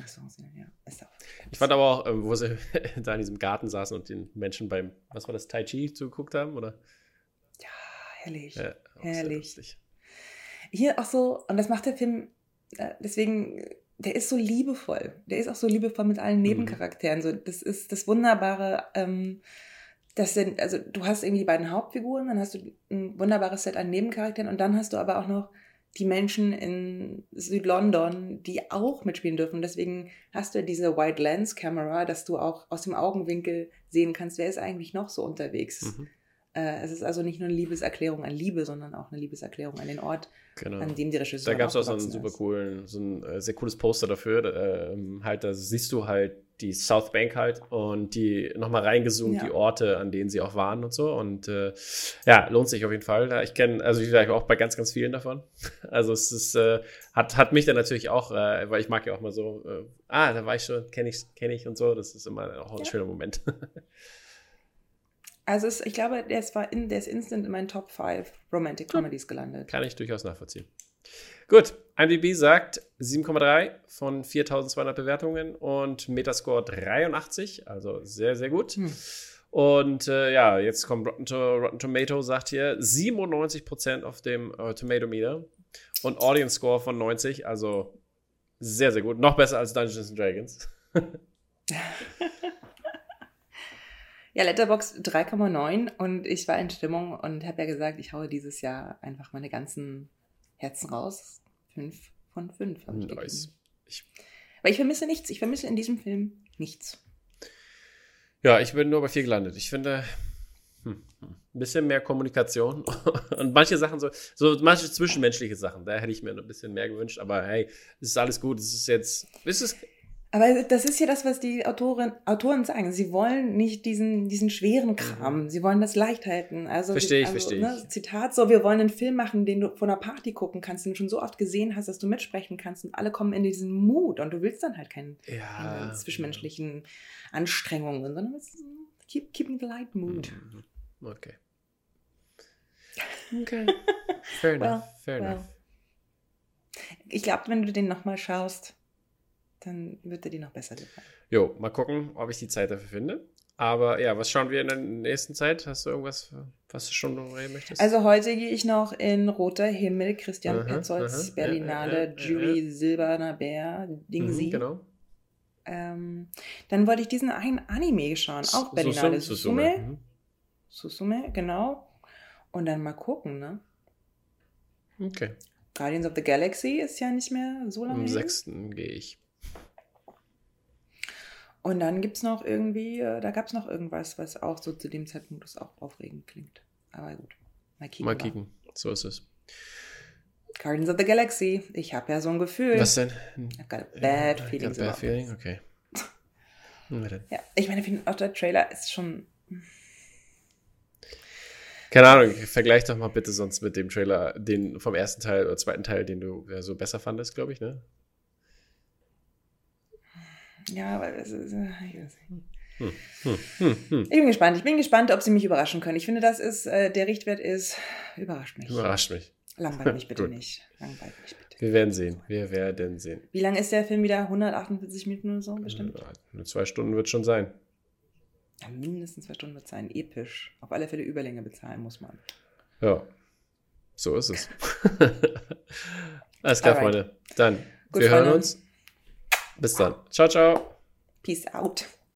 Ach so, ja, ist auch. Ich fand aber auch, ähm, wo sie da in diesem Garten saßen und den Menschen beim, was war das, Tai Chi zugeguckt haben, oder? Ja, herrlich. Ja, herrlich. Hier auch so, und das macht der Film, äh, deswegen, der ist so liebevoll. Der ist auch so liebevoll mit allen mhm. Nebencharakteren. Mhm. So, das ist das Wunderbare, ähm, das sind, also du hast irgendwie die beiden Hauptfiguren, dann hast du ein wunderbares Set an Nebencharakteren und dann hast du aber auch noch die Menschen in Südlondon, die auch mitspielen dürfen. Deswegen hast du diese Wide Lens Camera, dass du auch aus dem Augenwinkel sehen kannst, wer ist eigentlich noch so unterwegs. Mhm. Äh, es ist also nicht nur eine Liebeserklärung an Liebe, sondern auch eine Liebeserklärung an den Ort, genau. an dem die Regisseur Da gab es auch so einen super coolen, so ein äh, sehr cooles Poster dafür. Äh, halt, da siehst du halt die South Bank halt und die nochmal reingezoomt, ja. die Orte, an denen sie auch waren und so. Und äh, ja, lohnt sich auf jeden Fall. Ich kenne, also ich sage auch bei ganz, ganz vielen davon. Also es ist, äh, hat, hat mich dann natürlich auch, äh, weil ich mag ja auch mal so, äh, ah, da war ich schon, kenne ich, kenne ich und so. Das ist immer auch ein ja. schöner Moment. Also es, ich glaube, der ist, war in, der ist instant in meinen Top 5 Romantic Comedies gelandet. Kann ich durchaus nachvollziehen. Gut, IMDb sagt 7,3 von 4200 Bewertungen und Metascore 83, also sehr, sehr gut. Hm. Und äh, ja, jetzt kommt Rotten, to Rotten, Tomato, sagt hier 97% auf dem äh, Tomato Meter und Audience Score von 90, also sehr, sehr gut. Noch besser als Dungeons and Dragons. Ja, Letterbox 3,9 und ich war in Stimmung und habe ja gesagt, ich haue dieses Jahr einfach meine ganzen Herzen raus. Fünf von fünf. Nice. Ich Weil ich vermisse nichts. Ich vermisse in diesem Film nichts. Ja, ich bin nur bei vier gelandet. Ich finde, hm, hm, ein bisschen mehr Kommunikation und manche Sachen so, so manche zwischenmenschliche Sachen, da hätte ich mir ein bisschen mehr gewünscht, aber hey, es ist alles gut, es ist jetzt, es ist aber das ist ja das, was die Autorin, Autoren sagen. Sie wollen nicht diesen, diesen schweren Kram. Mhm. Sie wollen das leicht halten. Also, verstehe ich, also, verstehe ne, ich. Zitat so, wir wollen einen Film machen, den du von einer Party gucken kannst, den du schon so oft gesehen hast, dass du mitsprechen kannst und alle kommen in diesen Mut und du willst dann halt keinen, ja, keine zwischenmenschlichen Anstrengungen, sondern keep, keeping the light mood. Mhm. Okay. Okay. Fair enough. Well, fair well. enough. Ich glaube, wenn du den nochmal schaust, dann wird er dir noch besser gefallen. Jo, mal gucken, ob ich die Zeit dafür finde. Aber ja, was schauen wir in der nächsten Zeit? Hast du irgendwas, was du schon noch reden möchtest? Also heute gehe ich noch in Roter Himmel, Christian aha, Petzolds aha, Berlinale, äh, äh, Julie äh, Silberner Bär, Dingsi. Mhm, genau. Ähm, dann wollte ich diesen einen Anime schauen, auch Berlinale. Susume. Susume, mhm. Susume, genau. Und dann mal gucken, ne? Okay. Guardians of the Galaxy ist ja nicht mehr so lange. Am 6. gehe ich. Und dann gibt es noch irgendwie, äh, da gab es noch irgendwas, was auch so zu dem Zeitpunkt auch aufregend klingt. Aber gut, mal kicken. Mal kicken, so ist es. Guardians of the Galaxy. Ich habe ja so ein Gefühl. Was denn? I've got a bad ja, feeling. Bad feeling, okay. ja, ich meine, auch der Trailer ist schon. Keine Ahnung, vergleich doch mal bitte sonst mit dem Trailer, den vom ersten Teil oder zweiten Teil, den du so besser fandest, glaube ich, ne? Ja, weil es ist. Äh, ich, weiß nicht. Hm, hm, hm, hm, ich bin gespannt. Ich bin gespannt, ob sie mich überraschen können. Ich finde, das ist, äh, der Richtwert ist, überrascht mich. Überrascht mich. Langweilt mich bitte nicht. Langweilt mich bitte. Wir werden sehen. Wir werden sehen. Wie lang ist der Film wieder? 148 Minuten oder so bestimmt? Ja, nur zwei Stunden wird schon sein. Ja, mindestens zwei Stunden wird sein. Episch. Auf alle Fälle Überlänge bezahlen muss man. Ja. So ist es. Alles klar, Freunde. Dann, Gut, wir Freunde. hören uns. Bis dann. Ciao, ciao. Peace out.